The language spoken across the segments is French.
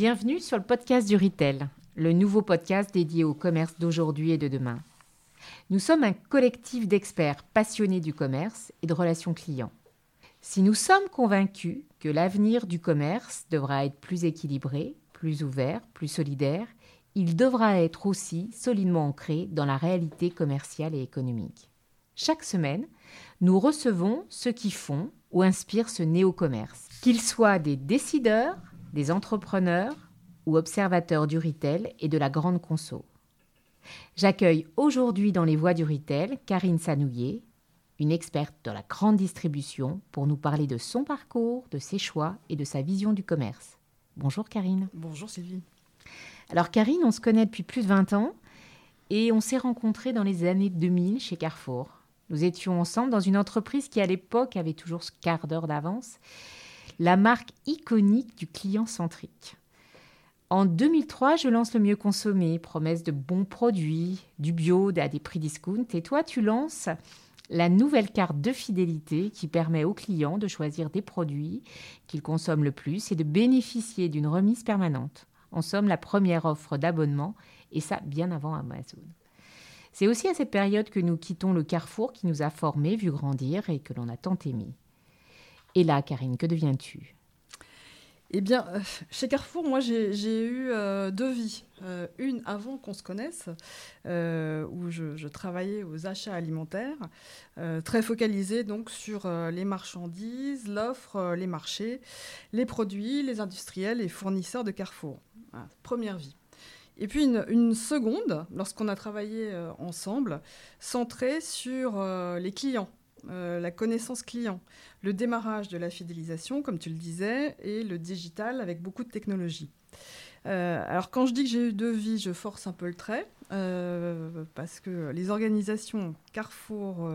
Bienvenue sur le podcast du Retail, le nouveau podcast dédié au commerce d'aujourd'hui et de demain. Nous sommes un collectif d'experts passionnés du commerce et de relations clients. Si nous sommes convaincus que l'avenir du commerce devra être plus équilibré, plus ouvert, plus solidaire, il devra être aussi solidement ancré dans la réalité commerciale et économique. Chaque semaine, nous recevons ceux qui font ou inspirent ce néo-commerce, qu'ils soient des décideurs, des entrepreneurs ou observateurs du retail et de la grande conso. J'accueille aujourd'hui dans les voies du retail Karine Sanouillet, une experte de la grande distribution, pour nous parler de son parcours, de ses choix et de sa vision du commerce. Bonjour Karine. Bonjour Sylvie. Alors Karine, on se connaît depuis plus de 20 ans et on s'est rencontrés dans les années 2000 chez Carrefour. Nous étions ensemble dans une entreprise qui à l'époque avait toujours ce quart d'heure d'avance la marque iconique du client centrique. En 2003, je lance le mieux consommé, promesse de bons produits, du bio à des prix discount. Et toi, tu lances la nouvelle carte de fidélité qui permet aux clients de choisir des produits qu'ils consomment le plus et de bénéficier d'une remise permanente. En somme, la première offre d'abonnement, et ça bien avant Amazon. C'est aussi à cette période que nous quittons le carrefour qui nous a formés, vu grandir et que l'on a tant aimé. Et là, Karine, que deviens-tu? Eh bien, euh, chez Carrefour, moi, j'ai eu euh, deux vies. Euh, une avant qu'on se connaisse, où je, travaillais aux achats alimentaires, très focalisée donc sur les marchandises, l'offre, les marchés, les produits, les industriels les fournisseurs de Carrefour. première vie. Et puis une seconde, lorsqu'on a travaillé ensemble, centrée sur les clients euh, la connaissance client, le démarrage de la fidélisation, comme tu le disais, et le digital avec beaucoup de technologie. Euh, alors quand je dis que j'ai eu deux vies, je force un peu le trait, euh, parce que les organisations Carrefour,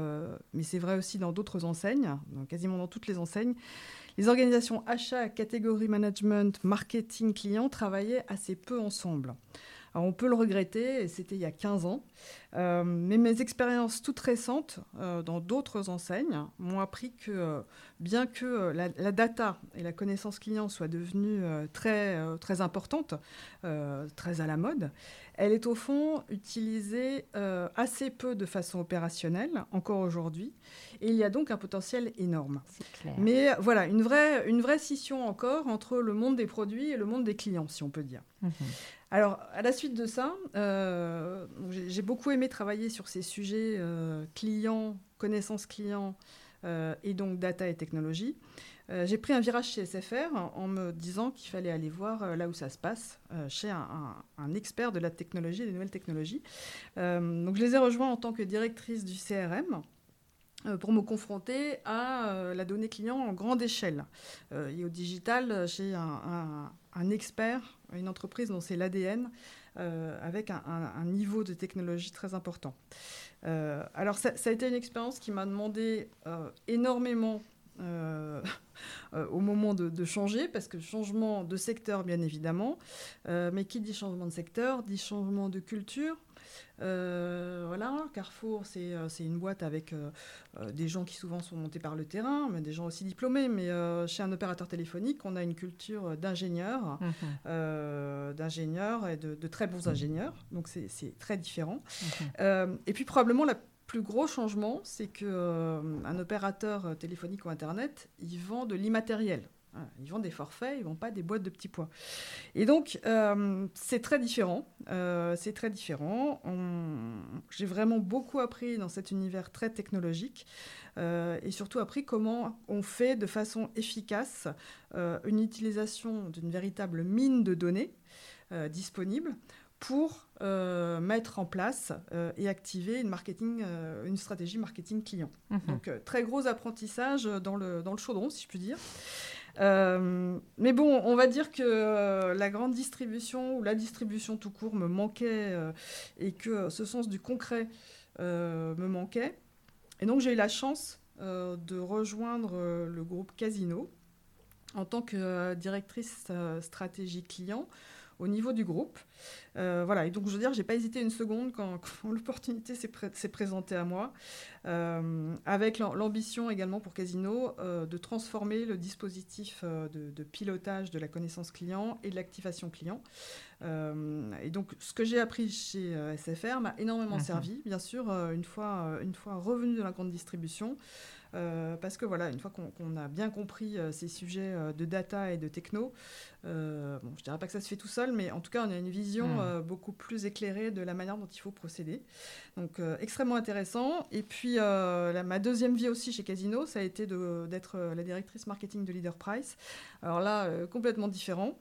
mais c'est vrai aussi dans d'autres enseignes, quasiment dans toutes les enseignes, les organisations achat, catégorie management, marketing, client travaillaient assez peu ensemble. Alors on peut le regretter, c'était il y a 15 ans, euh, mais mes expériences toutes récentes euh, dans d'autres enseignes m'ont appris que euh, bien que la, data et la connaissance client soient devenues très, très importantes, très à la mode, elle est au fond utilisée assez peu de façon opérationnelle encore aujourd'hui, et il y a donc un potentiel énorme. Mais voilà, une vraie, une vraie scission encore entre le monde des produits et le monde des clients, si on peut dire. Mhm. Alors, à la suite de ça, j'ai beaucoup aimé travailler sur ces sujets euh, clients, connaissance client euh, et donc data et technologie. j'ai pris un virage chez SFR en, me disant qu'il fallait aller voir là où ça se passe, chez un, expert de la technologie des nouvelles technologies. donc, je les ai rejoints en tant que directrice du CRM pour me confronter à la donnée client en grande échelle. et au digital, j'ai un, expert une entreprise dont c'est l'ADN, euh, avec un, niveau de technologie très important. Euh, alors ça, a été une expérience qui m'a demandé euh, énormément au moment de, changer, parce que changement de secteur bien évidemment, mais qui dit changement de secteur dit changement de culture, euh, voilà, Carrefour, c'est euh, une boîte avec euh, des gens qui souvent sont montés par le terrain, mais des gens aussi diplômés. Mais chez un opérateur téléphonique, on a une culture d'ingénieurs, mhm. d'ingénieurs et de, très bons ingénieurs. Donc c'est très différent. Mhm. et puis probablement la plus gros changement, c'est qu'un opérateur téléphonique ou Internet, il vend de l'immatériel. Ils vendent des forfaits, ils vendent pas des boîtes de petits pois. Et donc, euh, c'est très différent. Euh, c'est très différent. J'ai vraiment beaucoup appris dans cet univers très technologique euh, et surtout appris comment on fait de façon efficace une utilisation d'une véritable mine de données disponible pour mettre en place et activer une, marketing, une stratégie marketing client. Mhm. Donc, très gros apprentissage dans le, dans le chaudron, si je puis dire. Euh, mais bon, on va dire que euh, la grande distribution ou la distribution tout court me manquait euh, et que ce sens du concret me manquait. Et donc j'ai eu la chance de rejoindre le groupe Casino en tant que directrice stratégie client au niveau du groupe. Euh, voilà, et donc je veux dire, j'ai pas hésité une seconde quand, l'opportunité s'est présentée à moi, euh, avec l'ambition également pour Casino euh, de transformer le dispositif de, pilotage de la connaissance client et de l'activation client. et donc ce que j'ai appris chez SFR m'a énormément mhm. servi, bien sûr, une, fois, une fois revenu de la grande distribution. Euh, parce que voilà, une fois qu'on a bien compris euh, ces sujets euh, de data et de techno, bon, je dirais pas que ça se fait tout seul, mais en tout cas, on a une vision hmm. beaucoup plus éclairée de la manière dont il faut procéder. Donc, extrêmement intéressant. Et puis, ma deuxième vie aussi chez Casino, ça a été d'être la directrice marketing de Leader Price. Alors là, complètement différent.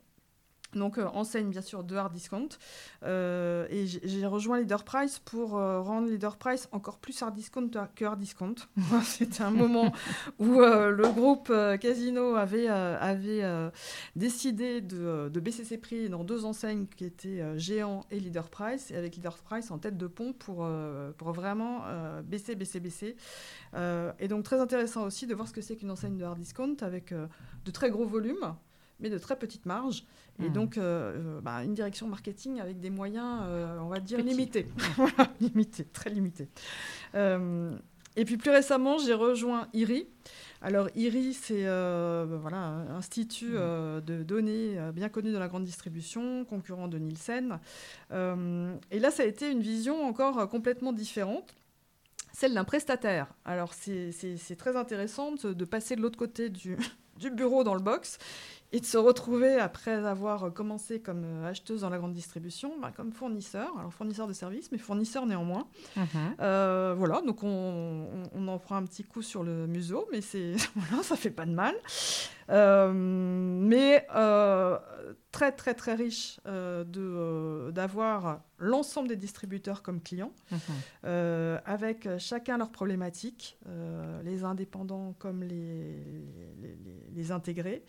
Donc, euh, enseigne bien sûr de hard discount. Euh, et j'ai rejoint Leader Price pour euh, rendre Leader Price encore plus hard discount que hard discount. C'était un moment où le groupe Casino avait, avait décidé de, baisser ses prix dans deux enseignes qui étaient Géant et Leader Price, et avec Leader Price en tête de pont pour, pour vraiment baisser, baisser, baisser. et donc, très intéressant aussi de voir ce que c'est qu'une enseigne de hard discount avec de très gros volumes mais de très petites marges. Et hmm. donc, euh, euh, bah, une direction marketing avec des moyens, euh, on va dire, limités. limités, très limités. et puis plus récemment, j'ai rejoint IRI. Alors IRI, c'est voilà, un institut hmm. de données bien connu dans la grande distribution, concurrent de Nielsen. et là, ça a été une vision encore complètement différente celle d'un prestataire. Alors c'est très intéressant de passer de l'autre côté du, du bureau dans le box et de se retrouver, après avoir commencé comme euh, acheteuse dans la grande distribution, bah, comme fournisseur, alors fournisseur de services, mais fournisseur néanmoins. Mhm. Euh, voilà, donc on, en prend un petit coup sur le museau, mais c'est voilà, ça fait pas de mal. Euh, mais très très très riche de d'avoir l'ensemble des distributeurs comme clients, mhm. avec chacun leurs problématiques, les indépendants comme les, les, les intégrés,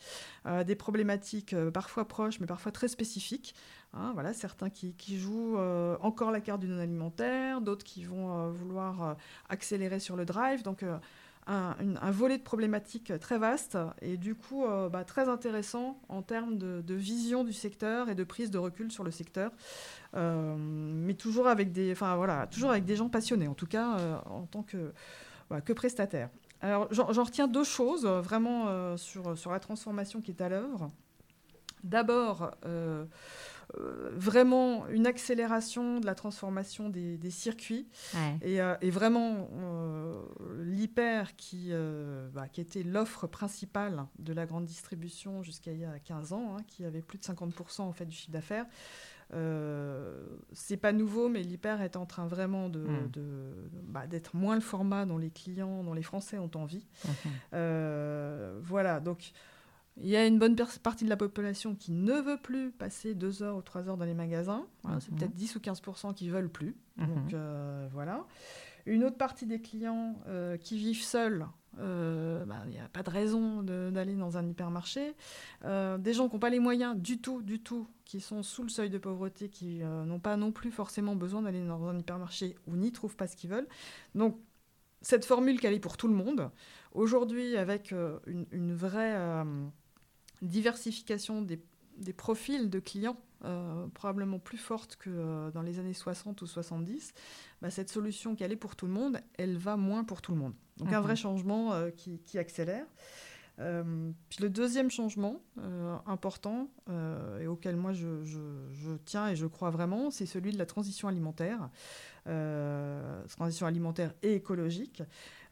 des problématiques euh, parfois proches, mais parfois très spécifiques. Hein, voilà, certains qui, jouent euh, encore la carte du non-alimentaire, d'autres qui vont euh, vouloir accélérer sur le drive. Donc, un, volet de problématiques très vaste et du coup bah, très intéressant en termes de, vision du secteur et de prise de recul sur le secteur, mais toujours avec des, enfin voilà, toujours avec des gens passionnés en tout cas en tant que, bah, que prestataire. Alors, j'en retiens deux choses euh, vraiment euh, sur, sur la transformation qui est à l'œuvre. D'abord, euh, vraiment une accélération de la transformation des, circuits. Et, vraiment, l'hyper, qui, bah, qui était l'offre principale de la grande distribution jusqu'à il y a 15 ans, hein, qui avait plus de 50% en fait, du chiffre d'affaires, euh, c'est pas nouveau, mais l'hyper est en train vraiment de, hmm. bah, d'être moins le format dont les clients, dont les Français ont envie. Euh, voilà, donc il y a une bonne partie de la population qui ne veut plus passer deux heures ou trois heures dans les magasins. C'est mhm. peut-être 10 ou 15 qui veulent plus. Mhm. Donc euh, voilà. Une autre partie des clients qui vivent seuls euh, bah, il n'y a pas de raison d'aller dans un hypermarché. Euh, des gens qui n'ont pas les moyens du tout, du tout, qui sont sous le seuil de pauvreté, qui euh, n'ont pas non plus forcément besoin d'aller dans un hypermarché ou n'y trouvent pas ce qu'ils veulent. Donc, cette formule qu'elle est pour tout le monde, aujourd'hui, avec une, vraie diversification des, des, profils de clients, probablement plus forte que dans les années 60 ou 70, bah, cette solution qu'elle est pour tout le monde, elle va moins pour tout le monde. Donc un vrai changement euh, qui, accélère. Euh, puis le deuxième changement euh, important et auquel moi je, tiens et je crois vraiment, c'est celui de la transition alimentaire, transition alimentaire et écologique.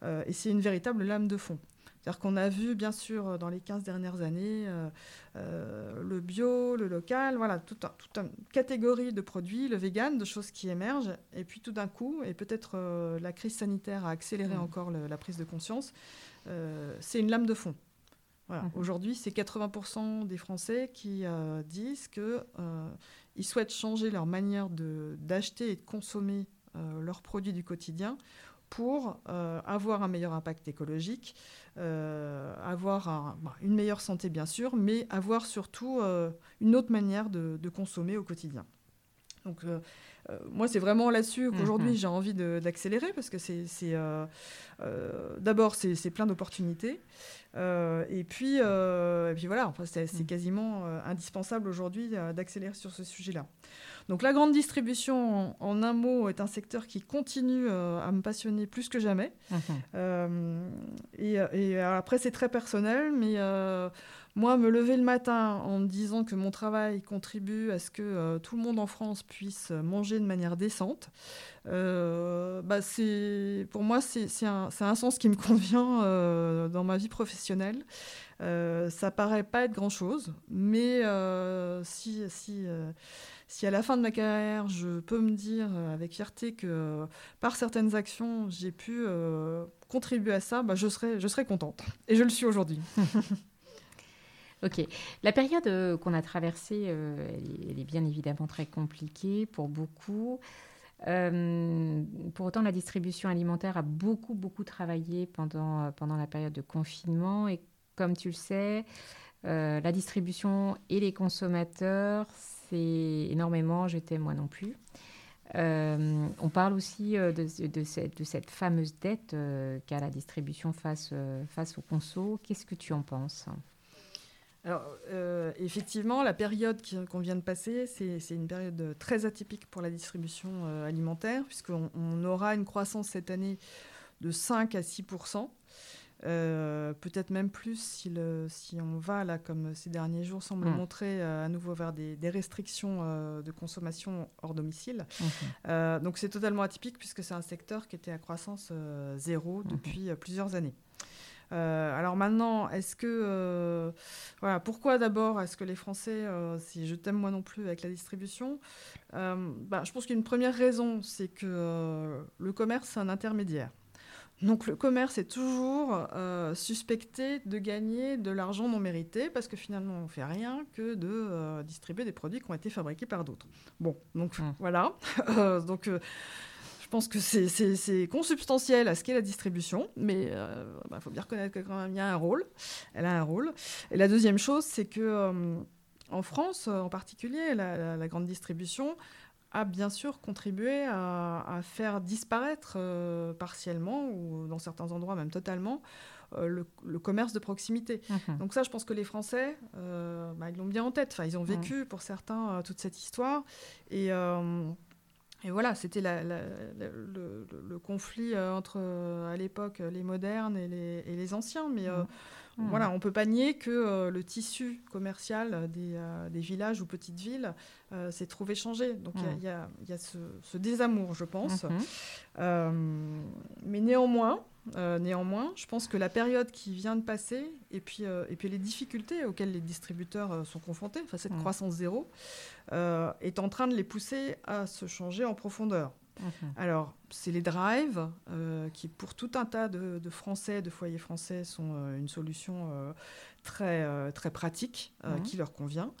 et c'est une véritable lame de fond. C'est-à-dire qu'on a vu, bien sûr, dans les 15 dernières années, le bio, le local, voilà, toute, une catégorie de produits, le vegan, de choses qui émergent. Et puis tout d'un coup, et peut-être la crise sanitaire a accéléré mmh. encore la prise de conscience, c'est une lame de fond. Voilà. Mmh. Aujourd'hui, c'est 80% des Français qui disent qu'ils souhaitent changer leur manière d'acheter et de consommer leurs produits du quotidien pour euh, avoir un meilleur impact écologique, euh, avoir bah, une meilleure santé bien sûr, mais avoir surtout euh, une autre manière de, consommer au quotidien. Donc, moi, c'est vraiment là-dessus qu'aujourd'hui mhm. j'ai envie d'accélérer parce que c'est d'abord c'est plein d'opportunités. et, puis, et puis voilà, enfin, c'est mhm. quasiment indispensable aujourd'hui d'accélérer sur ce sujet-là. Donc la grande distribution, en, un mot, est un secteur qui continue euh, à me passionner plus que jamais. Mhm. Euh, et, après, c'est très personnel, mais euh, moi, me lever le matin en me disant que mon travail contribue à ce que tout le monde en France puisse manger de manière décente, bah pour moi, c'est un, sens qui me convient dans ma vie professionnelle. ça paraît pas être grand-chose, mais si... à la fin de ma carrière, je peux me dire euh, avec fierté que euh, par certaines actions, j'ai pu euh, contribuer à ça, bah, je, serais, je serais contente. Et je le suis aujourd'hui. ok. La période qu'on a traversée, elle, est bien évidemment très compliquée pour beaucoup. pour autant, la distribution alimentaire a beaucoup, beaucoup travaillé pendant, pendant la période de confinement. Et comme tu le sais, la distribution et les consommateurs, énormément, j'étais moi non plus. Euh, on parle aussi euh, de, cette, fameuse dette euh, qu'a la distribution face, face aux conso. Qu'est-ce que tu en penses? Alors, effectivement, la période qu'on vient de passer, c'est une période très atypique pour la distribution alimentaire, puisqu'on on aura une croissance cette année de 5 à 6% euh, peut-être même plus si, le, si, on va, là, comme ces derniers jours semblent mm. montrer, euh, à nouveau vers des, restrictions euh, de consommation hors domicile. Mm-hmm. donc c'est totalement atypique puisque c'est un secteur qui était à croissance zéro mm-hmm. depuis plusieurs années. Alors maintenant, est-ce que voilà, pourquoi d'abord est-ce que les Français, si je t'aime moi non plus avec la distribution, bah, je pense qu'une première raison, c'est que le commerce c'est un intermédiaire. Donc le commerce est toujours euh, suspecté de gagner de l'argent non mérité parce que finalement on ne fait rien que de euh, distribuer des produits qui ont été fabriqués par d'autres. Bon, donc mmh. voilà. Euh, donc pense que c'est consubstantiel à ce qu'est la distribution, mais il bah, faut bien reconnaître que quand même il y a un rôle. Elle a un rôle. Et la deuxième chose, c'est que en France en particulier, la grande distribution a bien sûr contribué à, faire disparaître euh, partiellement, ou dans certains endroits même totalement, euh, le, commerce de proximité. Mhm. Donc ça, je pense que les Français, euh, bah, ils l'ont bien en tête. Enfin, ils ont vécu, pour certains, toute cette histoire. Et, et voilà, c'était le, conflit entre, à l'époque, les modernes et les, et les anciens. Mais... Hmm. Voilà, on ne peut pas nier que euh, le tissu commercial des, euh, villages ou petites villes euh, s'est trouvé changé. Donc il y, a, hmm. ce, désamour, je pense. Hmm. mais néanmoins, néanmoins, je pense que la période qui vient de passer et puis, et puis les difficultés auxquelles les distributeurs sont confrontés, enfin cette croissance zéro, est en train de les pousser à se changer en profondeur. Mhm. Alors, c'est les drives euh, qui, pour tout un tas de, Français, de foyers français, sont euh, une solution euh, très, très pratique mhm. qui leur convient.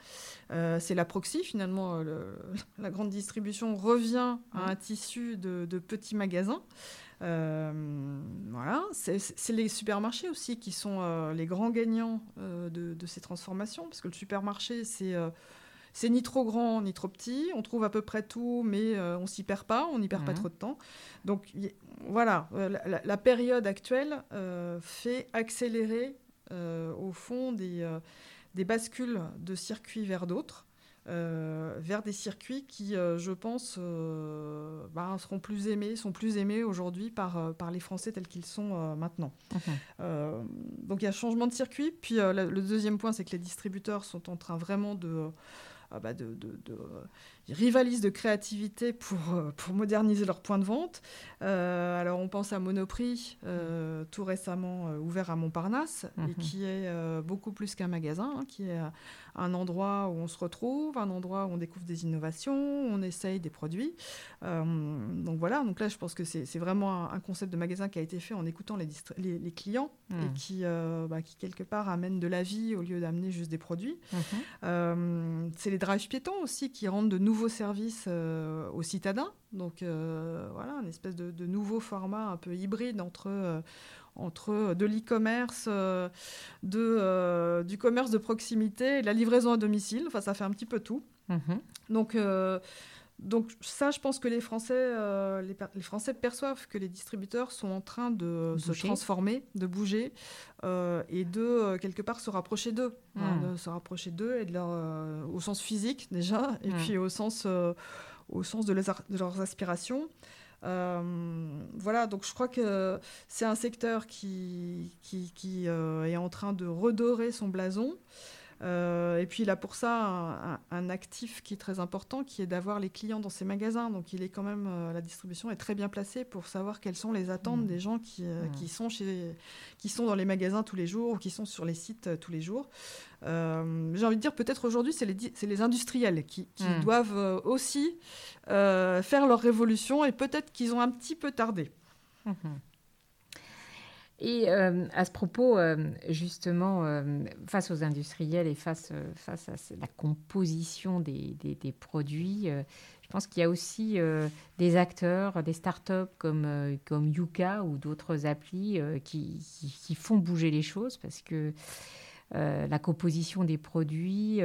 c'est la proxy, finalement, la grande distribution revient à mhm. un tissu de, petits magasins. Voilà, c'est les supermarchés aussi qui sont les grands gagnants de, de, ces transformations, parce que le supermarché, c'est c'est ni trop grand ni trop petit. On trouve à peu près tout, mais euh, on s'y perd pas, on n'y perd pas mhm. trop de temps. Donc voilà, euh, la, période actuelle euh, fait accélérer au fond des, des, bascules de circuits vers d'autres. Vers des circuits qui, je pense, bah, seront plus aimés, sont plus aimés aujourd'hui par, par les Français tels qu'ils sont maintenant. Mhm. donc il y a changement de circuit. Puis le deuxième point, c'est que les distributeurs sont en train vraiment de ah bah, de, ils rivalisent de créativité pour, euh, pour moderniser leur point de vente. Euh, alors on pense à Monoprix, euh, tout récemment ouvert à Montparnasse, et mhm. qui est beaucoup plus qu'un magasin, hein, qui est un endroit où on se retrouve, un endroit où on découvre des innovations, on essaye des produits. donc voilà, donc là je pense que c'est vraiment un, concept de magasin qui a été fait en écoutant les, les, clients et mhm. qui, bah, qui quelque part amène de la vie au lieu d'amener juste des produits. Mhm. c'est les drives piétons aussi qui rendent de nouveaux services euh, aux citadins. Donc euh, voilà, une espèce de, nouveau format un peu hybride entre, euh, entre de l'e-commerce, de, du commerce de proximité et de la livraison à domicile. Enfin, ça fait un petit peu tout. Mhm. Donc donc ça, je pense que les Français, euh, les, Français perçoivent que les distributeurs sont en train de se transformer, de bouger euh, et de euh, quelque part se rapprocher d'eux, hein, hmm. de se rapprocher d'eux et de leur, au sens physique déjà, et hmm. puis au sens, au sens de, de leurs aspirations. Voilà, donc je crois que c'est un secteur qui, qui, qui est en train de redorer son blason. Euh, et puis il a pour ça un, actif qui est très important, qui est d'avoir les clients dans ses magasins. Donc il est quand même, euh, la distribution est très bien placée pour savoir quelles sont les attentes mmh. des gens qui, euh, mmh. qui, sont chez, qui sont dans les magasins tous les jours ou qui sont sur les sites tous les jours. J'ai envie de dire peut-être aujourd'hui c'est les, les, industriels qui, mmh. doivent aussi faire leur révolution et peut-être qu'ils ont un petit peu tardé. Et euh, à ce propos, euh, justement, euh, face aux industriels et face, à la composition des, produits, je pense qu'il y a aussi des acteurs, des startups comme, Yuka ou d'autres applis qui, qui, font bouger les choses parce que la composition des produits,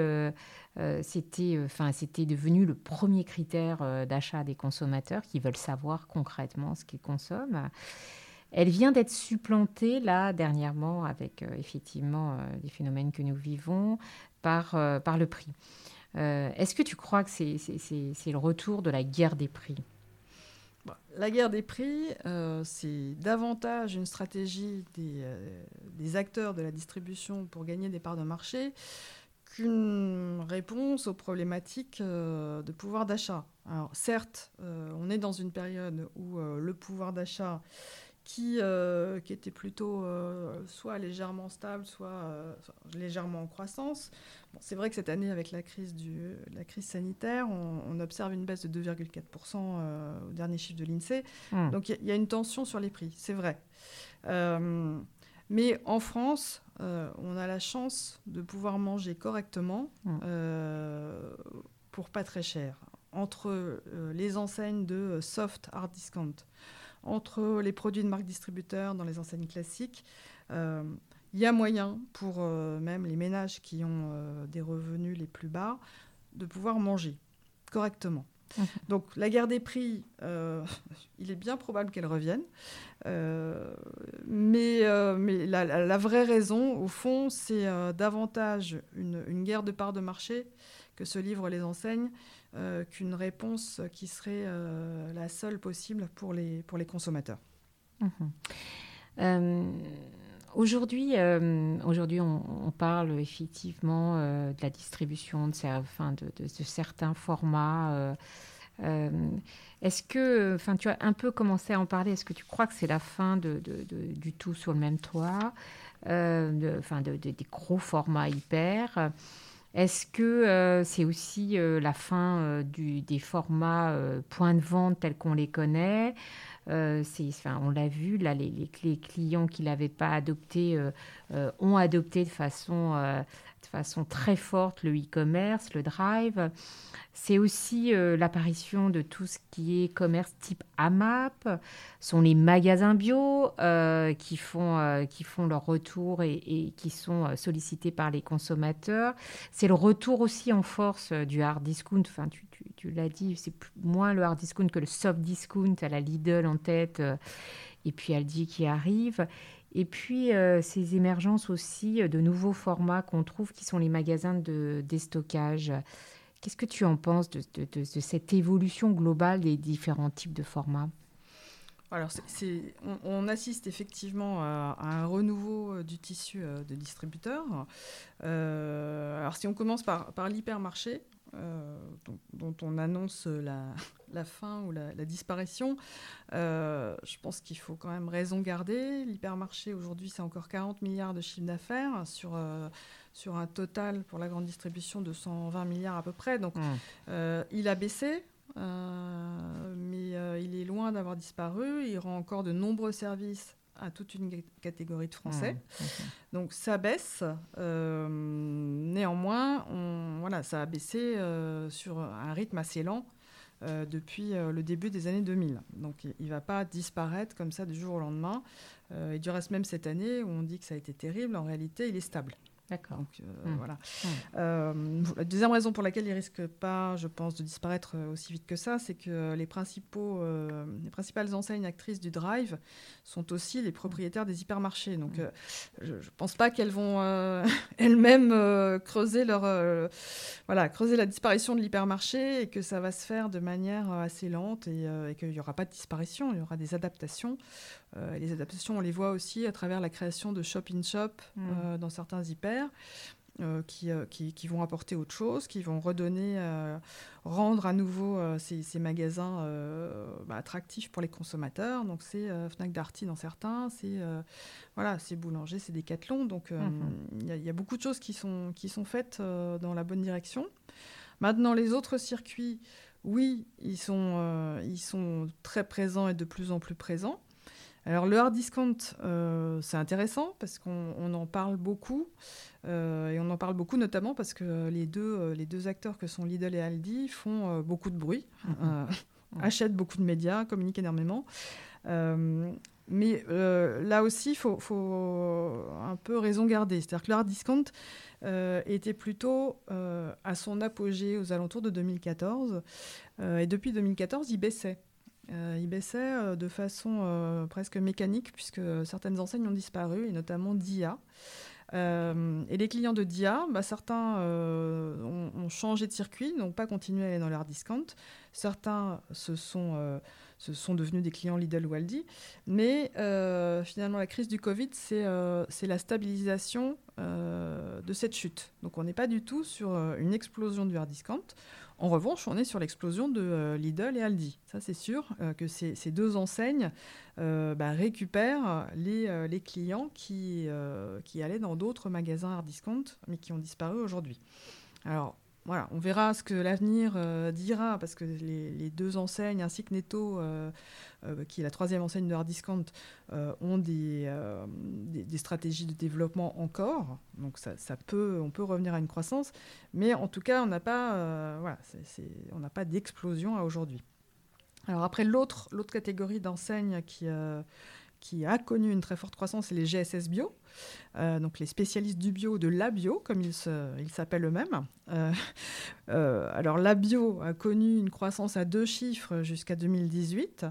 c'était, enfin, c'était devenu le premier critère d'achat des consommateurs qui veulent savoir concrètement ce qu'ils consomment. Elle vient d'être supplantée, là, dernièrement, avec euh, effectivement euh, les phénomènes que nous vivons, par, euh, le prix. Est-ce que tu crois que c'est le retour de la guerre des prix? Bah, la guerre des prix, c'est davantage une stratégie des, des, acteurs de la distribution pour gagner des parts de marché qu'une réponse aux problématiques de pouvoir d'achat. Alors certes, on est dans une période où le pouvoir d'achat qui, euh, qui était plutôt euh, soit légèrement stable, soit, euh, légèrement en croissance. c'est vrai que cette année, avec la crise, du, la crise sanitaire, on, observe une baisse de 2,4% au dernier chiffre de l'INSEE. Hmm. Donc il y, a une tension sur les prix, c'est vrai. mais en France, on a la chance de pouvoir manger correctement hmm. pour pas très cher. Entre les enseignes de soft hard discount, entre les produits de marque distributeur dans les enseignes classiques. Euh, il y a moyen pour euh, même les ménages qui ont euh, des revenus les plus bas de pouvoir manger correctement. Donc la guerre des prix, il est bien probable qu'elle revienne. mais, mais la, vraie raison, au fond, c'est davantage une, une, guerre de parts de marché que se livrent les enseignes euh, qu'une réponse qui serait euh, la seule possible pour les, pour les consommateurs. Mhm. Euh, aujourd'hui, aujourd'hui on, parle effectivement de la distribution de, certains formats. Est-ce que, enfin, tu as un peu commencé à en parler? Est-ce que tu crois que c'est la fin de, du tout sur le même toit, enfin, des gros formats hyper? Est-ce que euh, c'est aussi euh, la fin euh, des formats points de vente tels qu'on les connaît? Enfin, On l'a vu, là, les, clients qui ne l'avaient pas adopté ont adopté de façon très forte le e-commerce, le drive. C'est aussi euh, l'apparition de tout ce qui est commerce type AMAP, sont les magasins bio euh, qui, font, euh, leur retour et, qui sont sollicités par les consommateurs. C'est le retour aussi en force du hard discount. Tu, l'as dit, c'est moins le hard discount que le soft discount à la Lidl en tête et puis Aldi qui arrive. Et puis, euh, ces émergences aussi euh, de nouveaux formats qu'on trouve qui sont les magasins de déstockage. Qu'est-ce que tu en penses de, cette évolution globale des différents types de formats? Alors, on, assiste effectivement à, un renouveau euh, du tissu de distributeurs. alors, si on commence par l'hypermarché, euh, dont, on annonce la, fin ou la, disparition, euh, je pense qu'il faut quand même raison garder. L'hypermarché, aujourd'hui, c'est encore 40 milliards de chiffre d'affaires sur, euh, sur un total pour la grande distribution de 120 milliards à peu près. Donc, mmh. il a baissé. mais il est loin d'avoir disparu. Il rend encore de nombreux services à toute une catégorie de Français. Mmh, Donc ça baisse. Euh, néanmoins, on, voilà, ça a baissé euh, sur un rythme assez lent euh, depuis le début des années 2000. Donc il ne va pas disparaître comme ça du jour au lendemain. et du reste, même cette année, où on dit que ça a été terrible, en réalité, il est stable. D'accord. Donc, euh, Mm. voilà. Mm. Euh, la deuxième raison pour laquelle il risque pas, je pense, de disparaître euh, aussi vite que ça, c'est que les, principaux, euh, les principales enseignes actrices du Drive sont aussi les propriétaires des hypermarchés. Donc, Mm. euh, je ne pense pas qu'elles vont elles-mêmes creuser, leur, voilà, creuser la disparition de l'hypermarché et que ça va se faire de manière assez lente et, et qu'il n'y aura pas de disparition, il y aura des adaptations. Euh, les adaptations, on les voit aussi à travers la création de shop-in-shop Mm. euh, dans certains hyper. euh, qui, qui, qui vont apporter autre chose, qui vont redonner, rendre à nouveau ces, ces magasins bah, attractifs pour les consommateurs. Donc c'est Fnac Darty dans certains, c'est voilà, c'est Boulanger, c'est Decathlon. Donc Mhm. il y, y a beaucoup de choses qui sont, qui sont faites dans la bonne direction. Maintenant, les autres circuits, oui, ils sont, ils sont très présents et de plus en plus présents. Alors le hard discount, euh, c'est intéressant parce qu'on on en parle beaucoup euh, et on en parle beaucoup notamment parce que les deux, euh, les deux acteurs que sont Lidl et Aldi font euh, beaucoup de bruit, euh, achètent beaucoup de médias, communiquent énormément. Mais là aussi, il faut, faut un peu raison garder. C'est-à-dire que le hard discount était plutôt à son apogée aux alentours de 2014 euh, et depuis 2014, il baissait. Euh, il baissait euh, de façon euh, presque mécanique puisque certaines enseignes ont disparu, et notamment DIA. Euh, et les clients de DIA, bah, certains ont, changé de circuit, n'ont pas continué à aller dans leur discount. Certains se sont, sont devenus des clients Lidl ou Aldi. Mais finalement, la crise du Covid, c'est la stabilisation de cette chute. Donc on n'est pas du tout sur une explosion du hard discount. En revanche, on est sur l'explosion de euh, Lidl et Aldi. Ça, c'est sûr euh, que ces, deux enseignes euh, bah, récupèrent les, clients qui, allaient dans d'autres magasins hard discount, mais qui ont disparu aujourd'hui. Voilà, on verra ce que l'avenir euh, dira, parce que les, deux enseignes, ainsi que Netto, euh, euh, qui est la troisième enseigne de hard discount, ont des, stratégies de développement encore. Donc on peut revenir à une croissance, mais en tout cas, on n'a pas, d'explosion à aujourd'hui. Alors après, l'autre catégorie d'enseignes qui, qui a connu une très forte croissance, c'est les GSS Bio. Euh, donc les spécialistes du bio, de la bio, comme ils s'appellent eux-mêmes. Euh, euh, alors la bio a connu une croissance à deux chiffres jusqu'à 2018,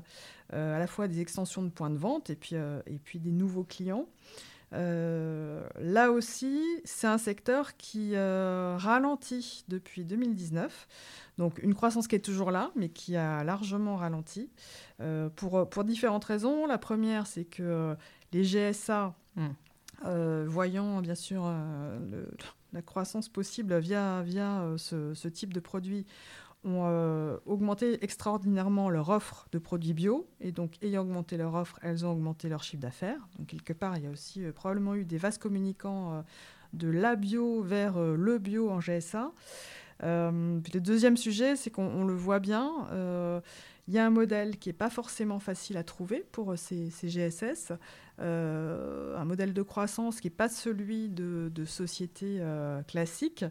euh, à la fois des extensions de points de vente et puis, et puis des nouveaux clients. Euh, là aussi, c'est un secteur qui euh, ralentit depuis 2019. Donc une croissance qui est toujours là, mais qui a largement ralenti, euh, pour, pour différentes raisons. La première, c'est que les GSA, Mm. euh, voyant bien sûr euh, le- la croissance possible via, via euh, ce, ce type de produit, ont euh, augmenté extraordinairement leur offre de produits bio. Et donc, ayant augmenté leur offre, elles ont augmenté leur chiffre d'affaires. Donc, quelque part, il y a aussi euh, probablement eu des vases communicants euh, de la bio vers le bio en GSA. Le deuxième sujet, c'est qu'on on le voit bien, il y a un modèle qui n'est pas forcément facile à trouver pour ces, GSS, un modèle de croissance qui n'est pas celui de, de société euh, classique.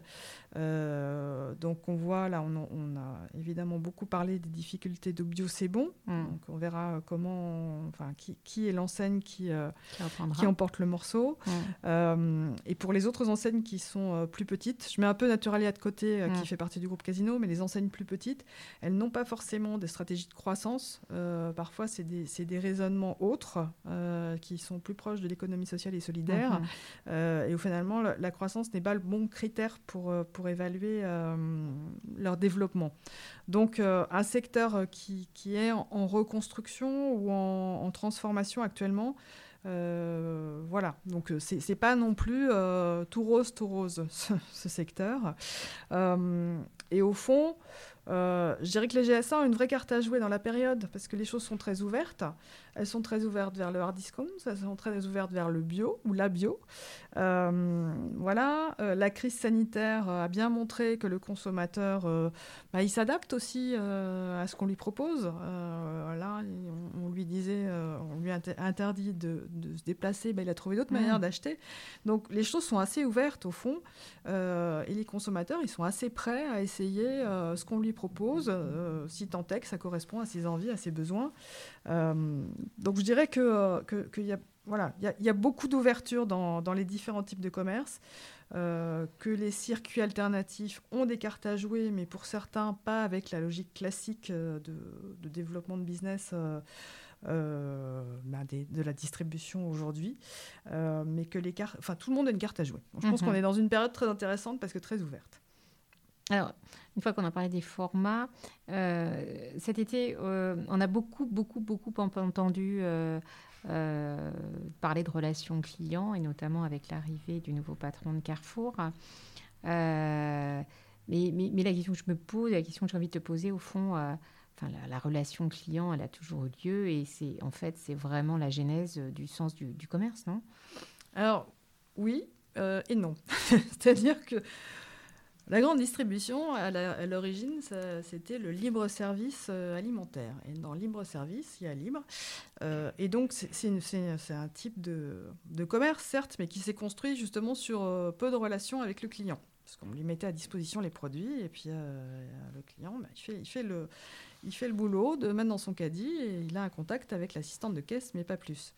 Euh, donc on voit, là, on, a- on a évidemment beaucoup parlé des difficultés de bio, c'est bon. Mm. Donc on verra comment, enfin, qui, qui est l'enseigne qui, euh, Qui reprendra. qui emporte le morceau. Mm. Euh, et pour les autres enseignes qui sont euh, plus petites, je mets un peu Naturalia de côté, euh, Mm. qui fait partie du groupe Casino, mais les enseignes plus petites, elles n'ont pas forcément des stratégies de croissance. Euh, parfois, c'est des, raisonnements autres euh, qui sont plus proches de l'économie sociale et solidaire. Euh, et où finalement, la, la croissance n'est pas le bon critère pour, euh, évaluer euh, leur développement. Donc, euh, un secteur euh, qui, qui est en, reconstruction ou en, transformation actuellement. voilà, donc c'est pas non plus tout rose, tout rose ce, secteur. Et au fond, je dirais que les GSA ont une vraie carte à jouer dans la période parce que les choses sont très ouvertes. Elles sont très ouvertes vers le hard discount, elles sont très ouvertes vers le bio ou la bio. Euh, voilà, euh, la crise sanitaire euh, a bien montré que le consommateur, euh, bah, il s'adapte aussi à ce qu'on lui propose. Là, on, on lui disait, on lui inter- interdit de, de se déplacer, bah, il a trouvé d'autres Mhm. manières d'acheter. Donc les choses sont assez ouvertes au fond, et les consommateurs, ils sont assez prêts à essayer ce qu'on lui propose, si tant est que ça correspond à ses envies, à ses besoins. Donc je dirais que, euh, que- qu'il y a voilà, il y, a beaucoup d'ouverture dans, les différents types de commerce. Euh, que les circuits alternatifs ont des cartes à jouer, mais pour certains, pas avec la logique classique euh, de, développement de business euh, bah, de la distribution aujourd'hui. mais que les cartes. Enfin, tout le monde a une carte à jouer. je pense mhm. qu'on est dans une période très intéressante parce que très ouverte. Alors, une fois qu'on a parlé des formats, cet été, on a beaucoup, beaucoup, beaucoup entendu euh, parler de relations clients et notamment avec l'arrivée du nouveau patron de Carrefour. Euh, mais, la question que je me pose, la question que j'ai envie de te poser, au fond, euh, enfin, la, relation client, elle a toujours eu lieu et c'est en fait, c'est vraiment la genèse du sens du, du commerce, non? Alors, oui et non. C'est-à-dire que la grande distribution, à l'origine, c'était le libre service euh, alimentaire. Et dans libre service, il y a libre. Euh, et donc, c'est un type de, commerce, certes, mais qui s'est construit justement sur euh, peu de relations avec le client. Parce qu'on lui mettait à disposition les produits, et puis le client, bah, il, fait, il, fait le, il fait le boulot de mettre dans son caddie, et il a un contact avec l'assistante de caisse, mais pas plus.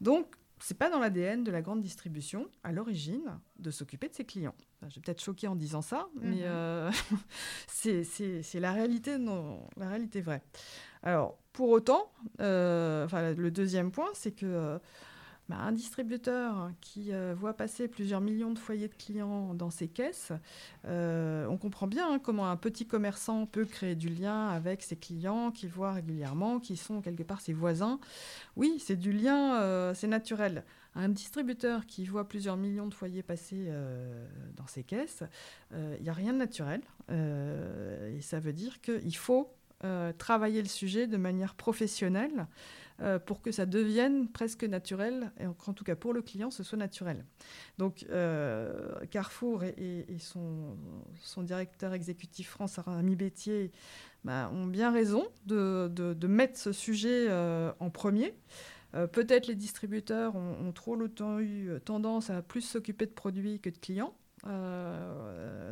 Donc, c'est pas dans l'ADN de la grande distribution, à l'origine, de s'occuper de ses clients. Je vais peut-être choquer en disant ça, mais mhm. euh, c'est la réalité, non, la réalité vraie. Alors, pour autant, euh, le deuxième point, c'est que euh, bah, un distributeur qui euh, voit passer plusieurs millions de foyers de clients dans ses caisses, euh, on comprend bien hein, comment un petit commerçant peut créer du lien avec ses clients qu'il voit régulièrement, qui sont quelque part ses voisins. Oui, c'est du lien, euh, c'est naturel. Un distributeur qui voit plusieurs millions de foyers passer dans ses caisses, il n'y a rien de naturel. et ça veut dire qu'il faut travailler le sujet de manière professionnelle euh, pour que ça devienne presque naturel, et en tout cas pour le client, ce soit naturel. Donc euh, Carrefour et, son, directeur exécutif France, Aramis Bétier, bah, ont bien raison de, mettre ce sujet euh, en premier. Peut-être les distributeurs ont, trop longtemps eu tendance à plus s'occuper de produits que de clients.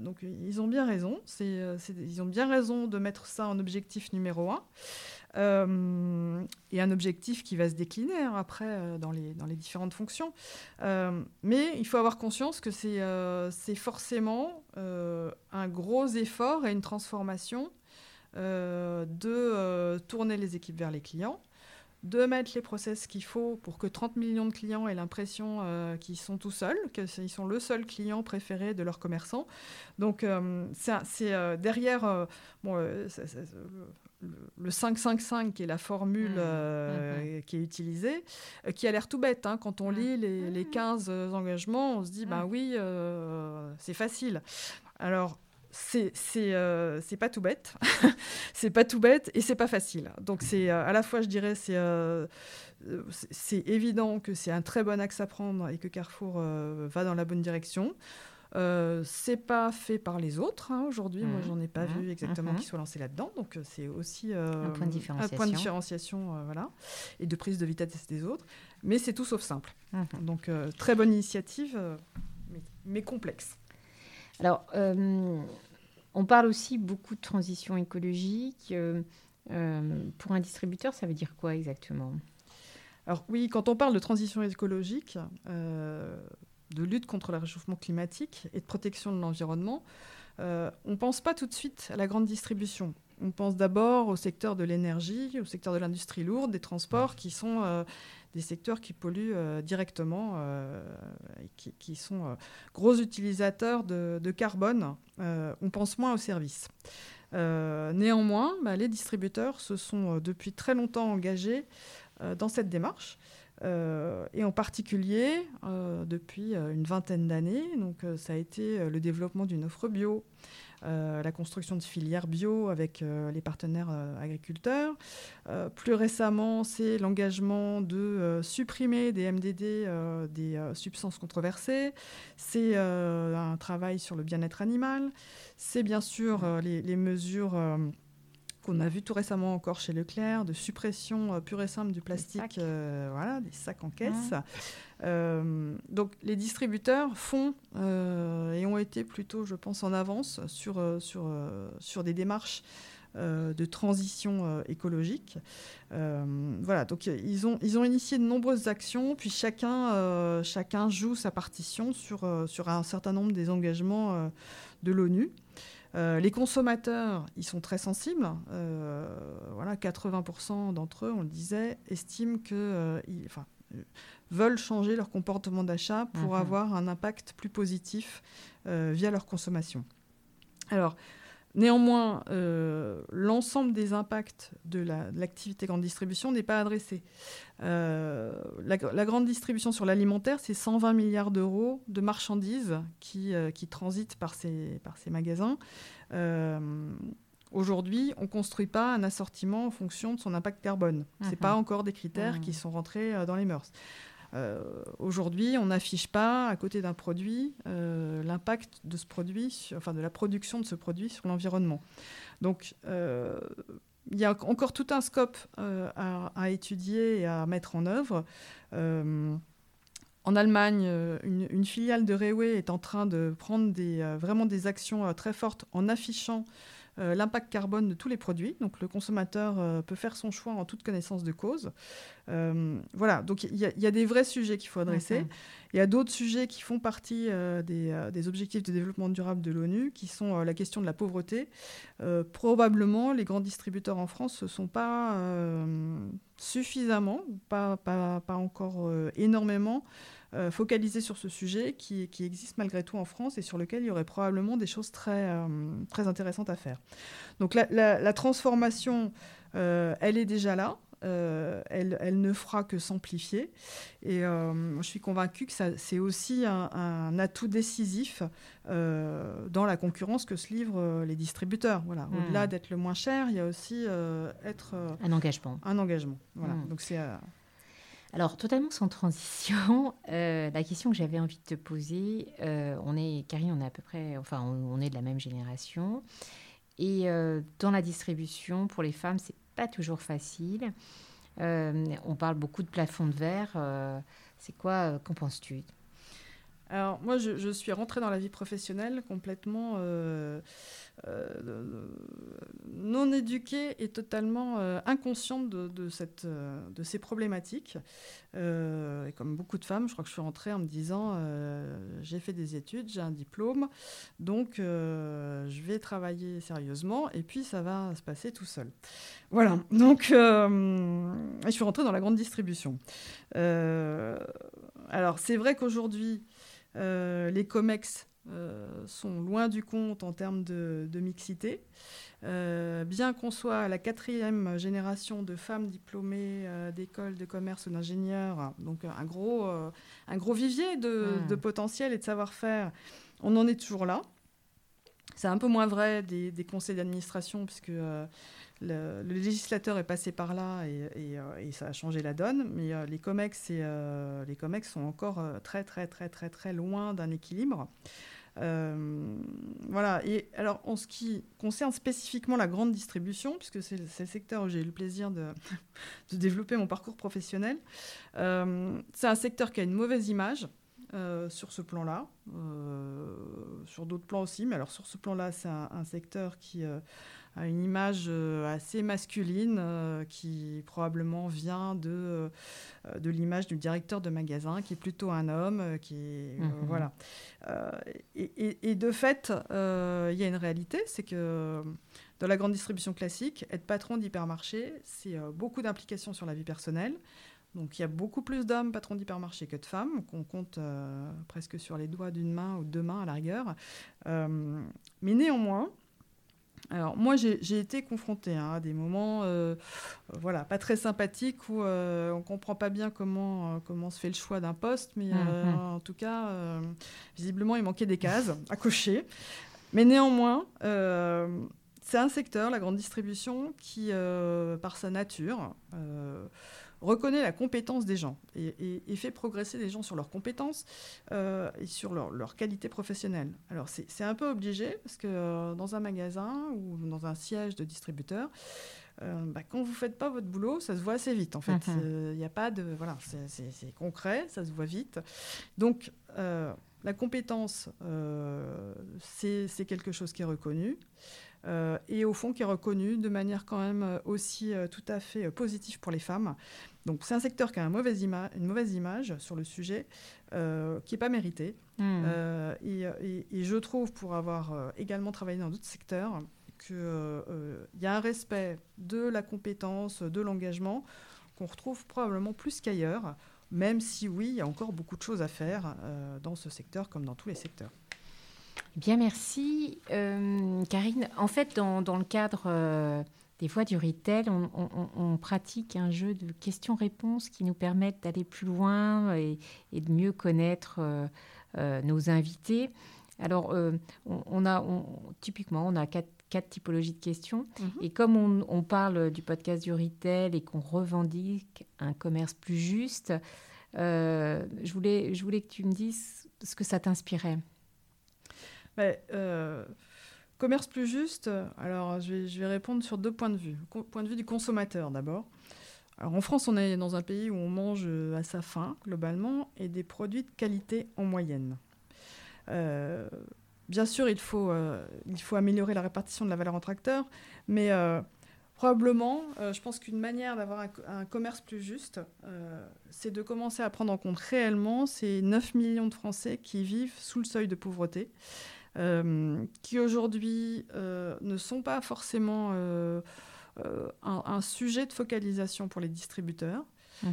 donc ils ont bien raison. ils ont bien raison de mettre ça en objectif numéro un. Euh, et un objectif qui va se décliner hein, après euh, dans, les, différentes fonctions. Euh, mais il faut avoir conscience que c'est forcément un gros effort et une transformation de tourner les équipes vers les clients, de mettre les process qu'il faut pour que 30 millions de clients aient l'impression qu'ils sont tout seuls, qu'ils sont le seul client préféré de leurs commerçants. Donc, c'est derrière, bon, le 555, qui est la formule mmh. Euh, mmh. qui est utilisée, euh, qui a l'air tout bête. Hein. Quand on mmh. lit les, les 15 engagements, on se dit, ben oui, euh, c'est facile. Alors, c'est c'est pas tout bête c'est pas tout bête et c'est pas facile donc c'est à la fois je dirais c'est c'est évident que c'est un très bon axe à prendre et que Carrefour va dans la bonne direction euh, c'est pas fait par les autres hein, aujourd'hui. Moi, mmh. j'en ai pas mmh. vu exactement mmh. qui soit lancé là-dedans. Donc, euh, c'est aussi euh, un point de différenciation, voilà, et de prise de vitesse des autres. Mais c'est tout sauf simple. Donc, très bonne initiative, mais, complexe. Alors, on parle aussi beaucoup de transition écologique. pour un distributeur, ça veut dire quoi exactement? Alors oui, quand on parle de transition écologique, de lutte contre le réchauffement climatique et de protection de l'environnement, euh, on ne pense pas tout de suite à la grande distribution. On pense d'abord au secteur de l'énergie, au secteur de l'industrie lourde, des transports, qui sont euh, des secteurs qui polluent euh, directement et qui, sont gros utilisateurs de, carbone. on pense moins aux services. néanmoins, bah, les distributeurs se sont depuis très longtemps engagés dans cette démarche. Euh, et en particulier, euh, depuis euh, une vingtaine d'années, donc ça a été le développement d'une offre bio, la construction de filières bio avec les partenaires agriculteurs. plus récemment, c'est l'engagement de supprimer des MDD, des substances controversées. C'est un travail sur le bien-être animal. C'est bien sûr les, les mesures qu'on a vu tout récemment encore chez Leclerc, de suppression euh, pure et simple du plastique, euh, voilà, des sacs en caisse. Euh, donc les distributeurs font et ont été plutôt, je pense, en avance sur, sur, sur des démarches de transition écologique. voilà, donc ils ont, ils ont initié de nombreuses actions, puis chacun, chacun joue sa partition sur, sur un certain nombre des engagements de l'ONU. Les consommateurs, ils sont très sensibles. voilà, 80% d'entre eux, on le disait, estiment que, enfin, veulent changer leur comportement d'achat pour mhm. avoir un impact plus positif euh, via leur consommation. Alors, néanmoins, euh, l'ensemble des impacts de l'activité grande distribution n'est pas adressé. Euh, la, grande distribution sur l'alimentaire, c'est 120 milliards d'euros de marchandises qui, qui transitent par ces, par ces magasins. Aujourd'hui, on ne construit pas un assortiment en fonction de son impact carbone. Ce n'est pas encore des critères qui sont rentrés dans les mœurs. Euh, aujourd'hui, on n'affiche pas à côté d'un produit euh, l'impact de ce produit, enfin de la production de ce produit sur l'environnement. Donc, euh, il y a encore tout un scope à, étudier et à mettre en œuvre. En Allemagne, une, filiale de Rewe est en train de prendre vraiment des actions très fortes en affichant euh, l'impact carbone de tous les produits. Donc le consommateur euh, peut faire son choix en toute connaissance de cause. Euh, voilà, donc il y, a des vrais sujets qu'il faut adresser. Il y a d'autres sujets qui font partie des, objectifs de développement durable de l'ONU, qui sont la question de la pauvreté. probablement, les grands distributeurs en France ne sont pas suffisamment, pas, pas, pas encore énormément, euh, focaliser sur ce sujet qui, existe malgré tout en France et sur lequel il y aurait probablement des choses très, euh, très intéressantes à faire. Donc la, transformation, euh, elle est déjà là. elle, elle, ne fera que s'amplifier. Et je suis convaincue que c'est aussi un, atout décisif dans la concurrence que se livrent les distributeurs. Voilà. Hmm. Au-delà d'être le moins cher, il y a aussi être un engagement. Un engagement. Voilà. Hmm. Donc c'est alors, totalement sans transition, euh, la question que j'avais envie de te poser, euh, on est, Karine, on est à peu près, enfin, on, est de la même génération. Et euh, dans la distribution, pour les femmes, c'est pas toujours facile. on parle beaucoup de plafond de verre. c'est quoi, qu'en penses-tu? Alors moi, je, suis rentrée dans la vie professionnelle complètement euh, euh, non éduquée et totalement euh, inconsciente de, de ces problématiques. et comme beaucoup de femmes, je crois que je suis rentrée en me disant, j'ai fait des études, j'ai un diplôme, donc je vais travailler sérieusement et puis ça va se passer tout seul. Voilà, donc je suis rentrée dans la grande distribution. alors c'est vrai qu'aujourd'hui, euh, les COMEX euh, sont loin du compte en termes de, mixité. Euh, bien qu'on soit à la quatrième génération de femmes diplômées d'écoles de commerce ou d'ingénieurs, donc un gros, un gros vivier de, hmm. potentiel et de savoir-faire, on en est toujours là. C'est un peu moins vrai des, des conseils d'administration, puisque le, législateur est passé par là et, euh, ça a changé la donne, mais euh, les, COMEX euh, les COMEX sont encore très, très, très, très, très loin d'un équilibre. voilà. Et alors, en ce qui concerne spécifiquement la grande distribution, puisque c'est le secteur où j'ai eu le plaisir de, de, développer mon parcours professionnel, c'est un secteur qui a une mauvaise image. sur ce plan-là, sur d'autres plans aussi, mais alors sur ce plan-là, c'est un, secteur qui à une image euh, assez masculine euh, qui probablement vient de, euh, de l'image du directeur de magasin qui est plutôt un homme qui mhm. voilà et, et, de fait il y a une réalité c'est que dans la grande distribution classique être patron d'hypermarché c'est beaucoup d'implications sur la vie personnelle donc il y a beaucoup plus d'hommes patrons d'hypermarché que de femmes, qu'on compte presque sur les doigts d'une main ou deux mains à la rigueur. mais néanmoins, alors moi j'ai été confrontée hein, à des moments euh, voilà, pas très sympathiques où euh, on ne comprend pas bien comment, euh, comment se fait le choix d'un poste, mais mhm. en tout cas, visiblement il manquait des cases à cocher. Mais néanmoins, c'est un secteur, la grande distribution, qui, par sa nature, reconnaît la compétence des gens et, fait progresser les gens sur leurs compétences euh, et sur leur, leur, qualité professionnelle. Alors c'est un peu obligé parce que euh, dans un magasin ou dans un siège de distributeur, euh, bah, quand vous ne faites pas votre boulot, ça se voit assez vite en fait. Il mhm. n'y a pas de... Voilà, c'est concret, ça se voit vite. Donc la compétence, c'est quelque chose qui est reconnu. Et au fond qui est reconnu de manière quand même aussi tout à fait positive pour les femmes. Donc c'est un secteur qui a une mauvaise, une mauvaise image sur le sujet, qui n'est pas méritée. Hmm. Et, et, je trouve, pour avoir également travaillé dans d'autres secteurs, qu'il y a un respect de la compétence, de l'engagement qu'on retrouve probablement plus qu'ailleurs même si oui, il y a encore beaucoup de choses à faire euh, dans ce secteur comme dans tous les secteurs. Bien, merci. Euh, Karine, en fait, dans, le cadre euh, des voies du retail, on, pratique un jeu de questions-réponses qui nous permettent d'aller plus loin et, de mieux connaître nos invités. Alors, on, a typiquement, on a quatre, typologies de questions. Mhm. Et comme on, parle du podcast du retail et qu'on revendique un commerce plus juste, euh, je, voulais, je voulais que tu me dises ce que ça t'inspirait. Euh, commerce plus juste, alors je vais, répondre sur deux points de vue. Point de vue du consommateur d'abord. Alors en France, on est dans un pays où on mange à sa faim globalement et des produits de qualité en moyenne. Euh, bien sûr, il faut, améliorer la répartition de la valeur entre acteurs, mais Probablement, euh, je pense qu'une manière d'avoir un, commerce plus juste, euh, c'est de commencer à prendre en compte réellement ces 9 millions de Français qui vivent sous le seuil de pauvreté, euh, qui aujourd'hui ne sont pas forcément un, sujet de focalisation pour les distributeurs,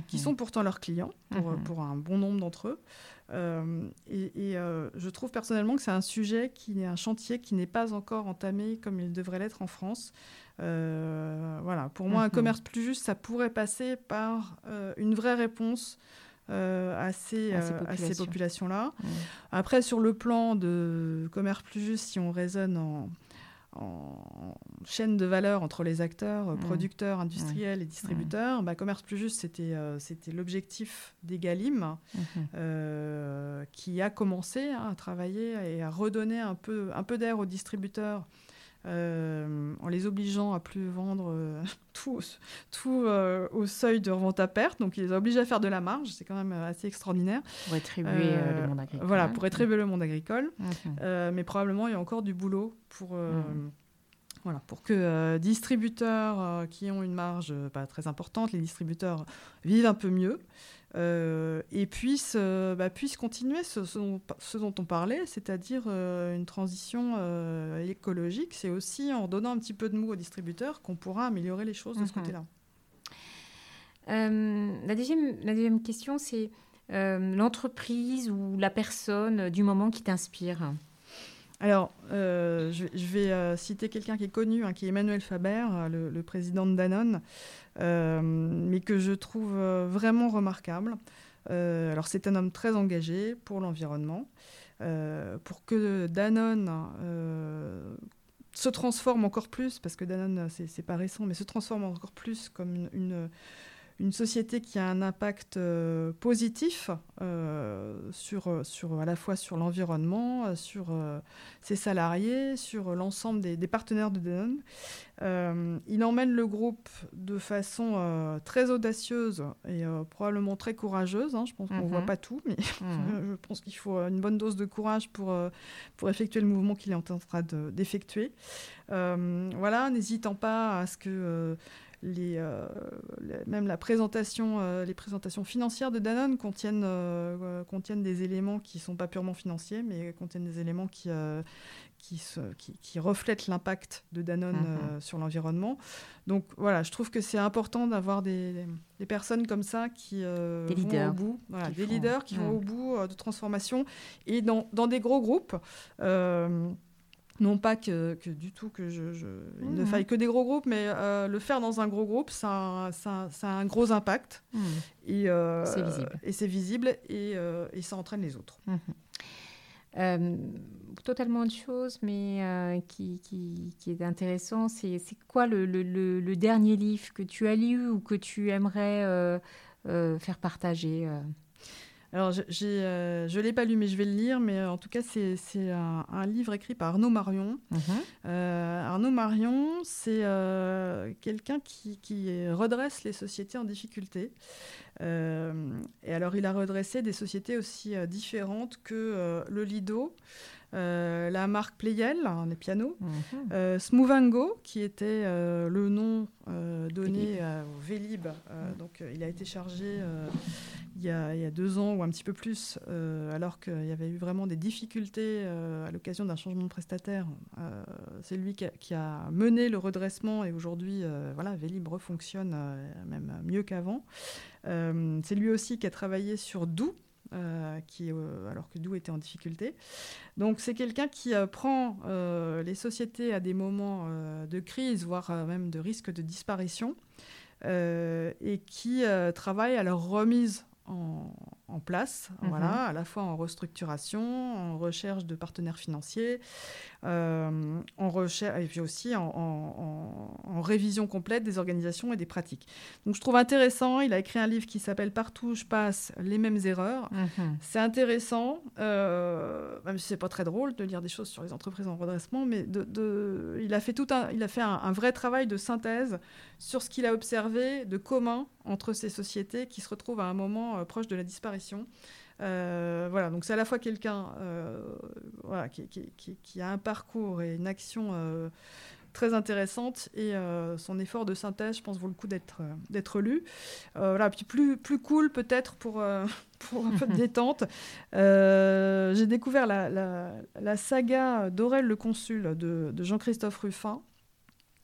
qui mhm. sont pourtant leurs clients, pour, mhm. pour un bon nombre d'entre eux. et, je trouve personnellement que c'est un sujet qui est un chantier qui n'est pas encore entamé comme il devrait l'être en France. Euh, voilà, pour moi, un mhm. commerce plus juste, ça pourrait passer par euh, une vraie réponse euh, à ces, populations-là. Mhm. Après, sur le plan de commerce plus juste, si on raisonne en, chaîne de valeur entre les acteurs, mhm. producteurs, industriels et distributeurs, bah, commerce plus juste, c'était c'était l'objectif d'Egalim qui a commencé hein, à travailler et à redonner un peu, un peu d'air aux distributeurs euh, en les obligeant à plus vendre euh, tout, tout euh, au seuil de revente à perte. Donc, ils les obligent à faire de la marge. C'est quand même assez extraordinaire. Pour rétribuer le monde agricole. Voilà, pour rétribuer le monde agricole. Mhm. mais probablement, il y a encore du boulot pour. Mhm. Voilà, pour que distributeurs qui ont une marge pas très importante, les distributeurs vivent un peu mieux. Euh, et puisse, euh, bah, puisse continuer ce, ce, dont, on parlait, c'est-à-dire euh, une transition écologique. C'est aussi en donnant un petit peu de mou aux distributeurs qu'on pourra améliorer les choses de ce mhm. côté-là. la, deuxième, la deuxième question, c'est l'entreprise ou la personne du moment qui t'inspire. Alors, je, vais citer quelqu'un qui est connu, hein, qui est Emmanuel Faber, le, le président de Danone. Euh, mais que je trouve euh, vraiment remarquable. Euh, alors c'est un homme très engagé pour l'environnement, pour que Danone se transforme encore plus, parce que Danone, c'est pas récent, mais se transforme encore plus comme une société qui a un impact euh, positif euh, sur, sur, à la fois sur l'environnement, euh, sur ses salariés, sur l'ensemble des, partenaires de Danone. il emmène le groupe de façon très audacieuse et probablement très courageuse. Hein. Je pense qu'on ne voit mhm. pas tout, mais mhm. je pense qu'il faut une bonne dose de courage pour, pour effectuer le mouvement qu'il est en train d'effectuer. voilà, n'hésitant pas à ce que euh, même la présentation, euh, les présentations financières de Danone contiennent, euh, contiennent des éléments qui ne sont pas purement financiers, mais contiennent des éléments qui, qui, qui, reflètent l'impact de Danone mhm. sur l'environnement. Donc voilà, je trouve que c'est important d'avoir des, des, personnes comme ça qui vont au bout, des leaders qui vont au bout de transformation et dans, dans des gros groupes. Non pas que, du tout que je, il ne mmh. faille que des gros groupes, mais euh, le faire dans un gros groupe, ça, ça, ça a un gros impact. Mmh. Et, euh, c'est visible. Et c'est visible et, euh, et, ça entraîne les autres. Mmh. totalement autre chose, mais qui, qui, qui, est intéressant, c'est, c'est quoi le, le, le, dernier livre que tu as lu ou que tu aimerais faire partager alors, je ne euh, l'ai pas lu, mais je vais le lire. Mais euh, en tout cas, c'est un, un, livre écrit par Arnaud Marion. Mhm. Euh, Arnaud Marion, c'est quelqu'un qui, qui, redresse les sociétés en difficulté. et alors, il a redressé des sociétés aussi différentes que le Lido, euh, la marque Playel, les pianos, euh, Smoovango, qui était euh, le nom donné au Vélib. Mhm. Donc, il a été chargé il y, a, deux ans ou un petit peu plus, alors qu'il y avait eu vraiment des difficultés à l'occasion d'un changement de prestataire. C'est lui qui a, mené le redressement et aujourd'hui, voilà, Vélib refonctionne même mieux qu'avant. C'est lui aussi qui a travaillé sur Doux, euh, qui, euh, alors que Doux était en difficulté. Donc c'est quelqu'un qui euh, prend les sociétés à des moments de crise, voire même de risque de disparition, et qui travaille à leur remise en, place, mhm. voilà, à la fois en restructuration, en recherche de partenaires financiers, euh, en recherche, et puis aussi en, révision complète des organisations et des pratiques. Donc je trouve intéressant, il a écrit un livre qui s'appelle Partout je passe les mêmes erreurs. Mhm. C'est intéressant, euh, même si c'est pas très drôle de lire des choses sur les entreprises en redressement, mais de, il a fait tout un, il a fait un, vrai travail de synthèse sur ce qu'il a observé de commun entre ces sociétés qui se retrouvent à un moment euh, proche de la disparition. Euh, voilà, donc c'est à la fois quelqu'un euh, voilà, qui, qui, qui, a un parcours et une action euh, très intéressante et son effort de synthèse, je pense, vaut le coup d'être d'être lu. voilà, puis plus plus cool peut-être pour pour un peu de détente. J'ai découvert la, la, la saga d'Aurel le consul de, de Jean-Christophe Ruffin.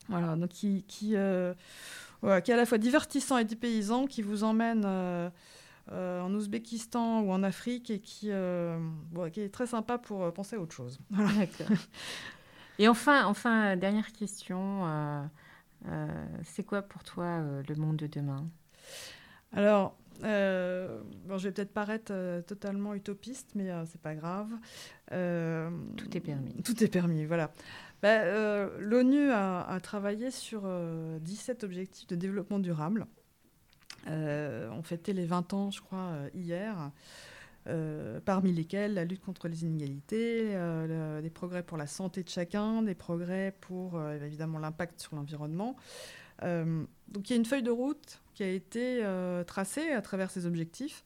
Voilà, donc qui qui, qui est à la fois divertissant et dépaysant, qui vous emmène euh, en Ouzbékistan ou en Afrique et qui, euh, qui est très sympa pour euh, penser à autre chose. et enfin, enfin, dernière question, c'est quoi pour toi le monde de demain? Alors, bon, je vais peut-être paraître totalement utopiste, mais c'est pas grave. tout est permis. Tout est permis, voilà. Bah, L'ONU a, a, travaillé sur 17 objectifs de développement durable. Euh, on fêtait les 20 ans, je crois, euh, hier. Euh, parmi lesquels la lutte contre les inégalités, des progrès pour la santé de chacun, des progrès pour évidemment l'impact sur l'environnement. donc il y a une feuille de route qui a été tracée à travers ces objectifs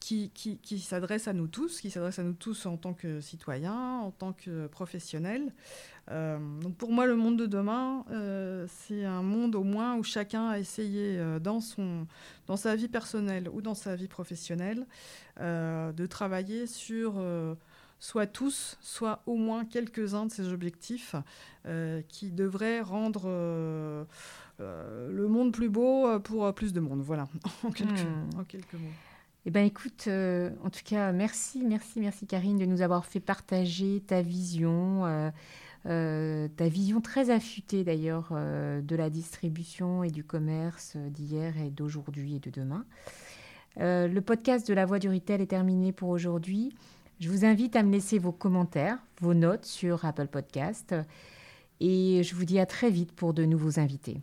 qui, qui, s'adresse à nous tous, qui s'adresse à nous tous en tant que citoyens, en tant que professionnels. Euh, donc pour moi, le monde de demain, euh, c'est un monde au moins où chacun a essayé euh, dans, son, dans sa vie personnelle ou dans sa vie professionnelle de travailler sur soit tous, soit au moins quelques-uns de ces objectifs qui devraient rendre le monde plus beau pour plus de monde. Voilà, en quelques, hmm. en quelques mots. Eh bien, écoute, euh, en tout cas, merci, merci, merci Karine de nous avoir fait partager ta vision, euh, euh, ta vision très affûtée d'ailleurs de la distribution et du commerce d'hier et d'aujourd'hui et de demain. le podcast de La Voix du Retail est terminé pour aujourd'hui. Je vous invite à me laisser vos commentaires, vos notes sur Apple Podcast et je vous dis à très vite pour de nouveaux invités.